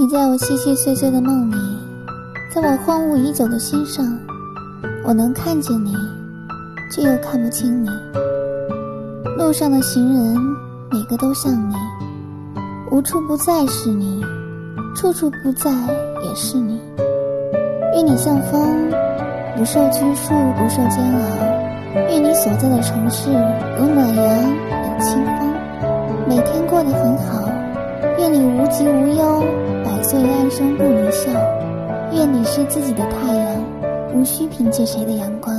你在我细细碎碎的梦里，在我荒芜已久的心上，我能看见你，却又看不清你。路上的行人，每个都像你，无处不在是你，处处不在也是你。愿你像风，不受拘束，不受煎熬。愿你所在的城市有暖阳，有清风，每天过得很好。愿你无疾无忧，百岁安生不离笑。愿你是自己的太阳，无需凭借谁的阳光。